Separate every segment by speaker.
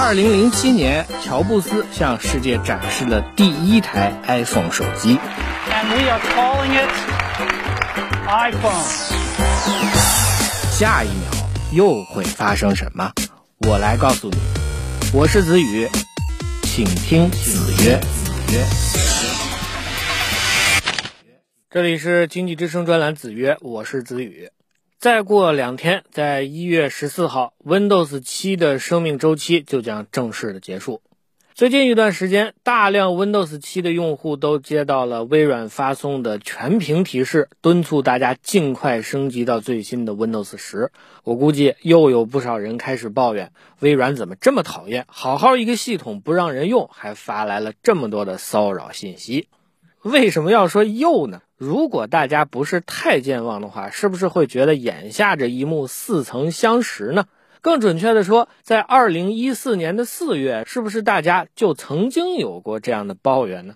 Speaker 1: 二零零七年，乔布斯向世界展示了第一台 iPhone 手机。
Speaker 2: And we are calling it iPhone.
Speaker 1: 下一秒又会发生什么？我来告诉你。我是子宇，请听子曰。子曰。这里是经济之声专栏子曰，我是子宇。再过两天，在一月十四号，Windows 七的生命周期就将正式的结束。最近一段时间，大量 Windows 七的用户都接到了微软发送的全屏提示，敦促大家尽快升级到最新的 Windows 十。我估计又有不少人开始抱怨，微软怎么这么讨厌？好好一个系统不让人用，还发来了这么多的骚扰信息。为什么要说又呢？如果大家不是太健忘的话，是不是会觉得眼下这一幕似曾相识呢？更准确的说，在二零一四年的四月，是不是大家就曾经有过这样的抱怨呢？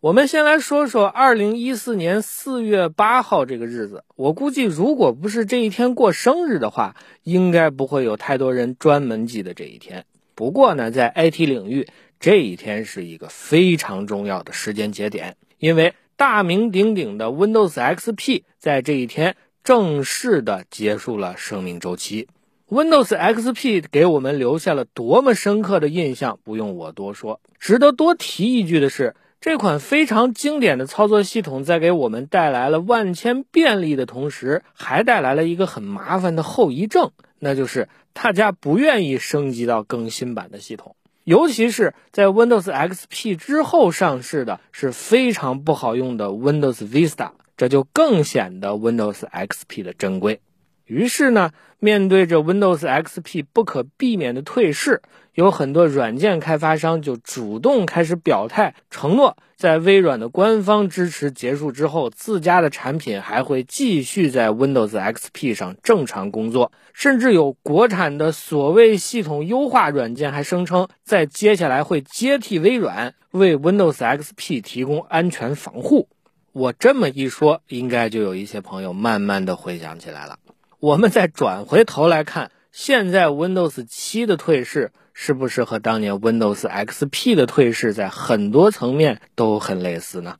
Speaker 1: 我们先来说说二零一四年四月八号这个日子。我估计，如果不是这一天过生日的话，应该不会有太多人专门记得这一天。不过呢，在 IT 领域，这一天是一个非常重要的时间节点，因为大名鼎鼎的 Windows XP 在这一天正式的结束了生命周期。Windows XP 给我们留下了多么深刻的印象，不用我多说。值得多提一句的是，这款非常经典的操作系统在给我们带来了万千便利的同时，还带来了一个很麻烦的后遗症，那就是大家不愿意升级到更新版的系统。尤其是在 Windows XP 之后上市的是非常不好用的 Windows Vista，这就更显得 Windows XP 的珍贵。于是呢，面对着 Windows XP 不可避免的退市，有很多软件开发商就主动开始表态，承诺在微软的官方支持结束之后，自家的产品还会继续在 Windows XP 上正常工作。甚至有国产的所谓系统优化软件还声称，在接下来会接替微软，为 Windows XP 提供安全防护。我这么一说，应该就有一些朋友慢慢的回想起来了。我们再转回头来看，现在 Windows 7的退市是不是和当年 Windows XP 的退市在很多层面都很类似呢？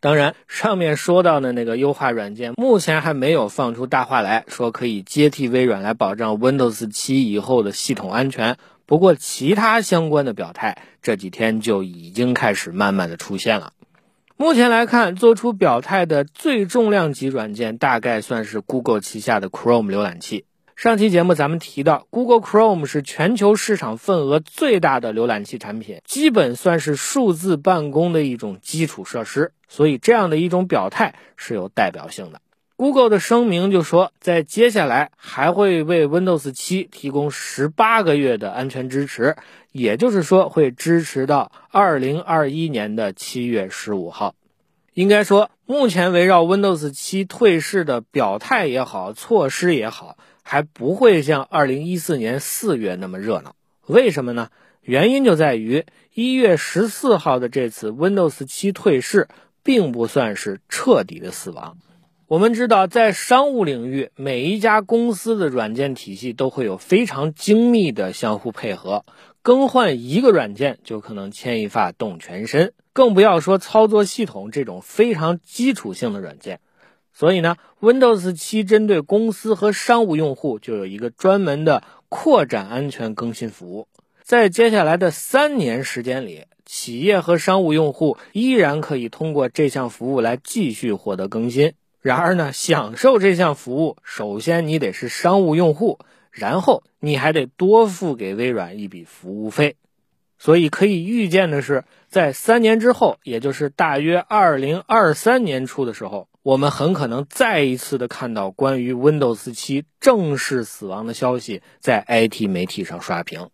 Speaker 1: 当然，上面说到的那个优化软件，目前还没有放出大话来说可以接替微软来保障 Windows 7以后的系统安全。不过，其他相关的表态这几天就已经开始慢慢的出现了。目前来看，做出表态的最重量级软件大概算是 Google 旗下的 Chrome 浏览器。上期节目咱们提到，Google Chrome 是全球市场份额最大的浏览器产品，基本算是数字办公的一种基础设施，所以这样的一种表态是有代表性的。Google 的声明就说，在接下来还会为 Windows 7提供十八个月的安全支持，也就是说会支持到二零二一年的七月十五号。应该说，目前围绕 Windows 7退市的表态也好，措施也好，还不会像二零一四年四月那么热闹。为什么呢？原因就在于一月十四号的这次 Windows 7退市，并不算是彻底的死亡。我们知道，在商务领域，每一家公司的软件体系都会有非常精密的相互配合，更换一个软件就可能牵一发动全身，更不要说操作系统这种非常基础性的软件。所以呢，Windows 7针对公司和商务用户就有一个专门的扩展安全更新服务，在接下来的三年时间里，企业和商务用户依然可以通过这项服务来继续获得更新。然而呢，享受这项服务，首先你得是商务用户，然后你还得多付给微软一笔服务费。所以可以预见的是，在三年之后，也就是大约二零二三年初的时候，我们很可能再一次的看到关于 Windows 7正式死亡的消息在 IT 媒体上刷屏。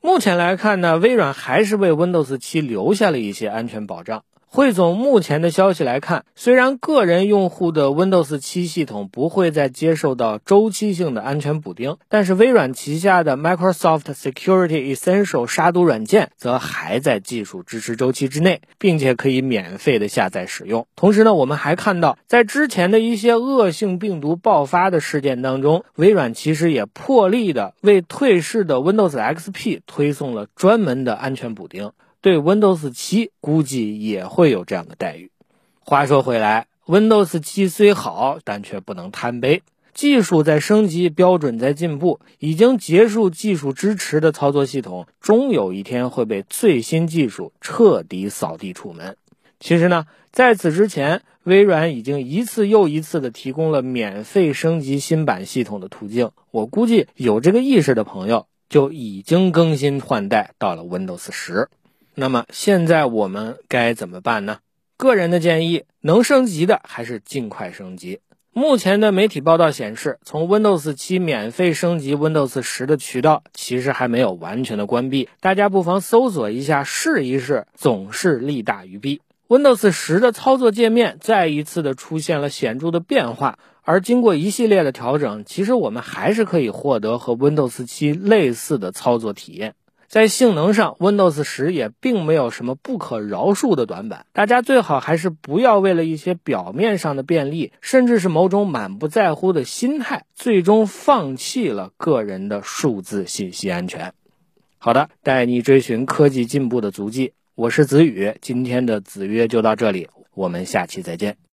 Speaker 1: 目前来看呢，微软还是为 Windows 7留下了一些安全保障。汇总目前的消息来看，虽然个人用户的 Windows 7系统不会再接受到周期性的安全补丁，但是微软旗下的 Microsoft Security Essential 杀毒软件则还在技术支持周期之内，并且可以免费的下载使用。同时呢，我们还看到，在之前的一些恶性病毒爆发的事件当中，微软其实也破例的为退市的 Windows XP 推送了专门的安全补丁。对 Windows 7估计也会有这样的待遇。话说回来，Windows 7虽好，但却不能贪杯。技术在升级，标准在进步，已经结束技术支持的操作系统，终有一天会被最新技术彻底扫地出门。其实呢，在此之前，微软已经一次又一次的提供了免费升级新版系统的途径。我估计有这个意识的朋友，就已经更新换代到了 Windows 10。那么现在我们该怎么办呢？个人的建议，能升级的还是尽快升级。目前的媒体报道显示，从 Windows 7免费升级 Windows 10的渠道其实还没有完全的关闭，大家不妨搜索一下试一试，总是利大于弊。Windows 10的操作界面再一次的出现了显著的变化，而经过一系列的调整，其实我们还是可以获得和 Windows 7类似的操作体验。在性能上，Windows 10也并没有什么不可饶恕的短板。大家最好还是不要为了一些表面上的便利，甚至是某种满不在乎的心态，最终放弃了个人的数字信息安全。好的，带你追寻科技进步的足迹，我是子宇。今天的子曰就到这里，我们下期再见。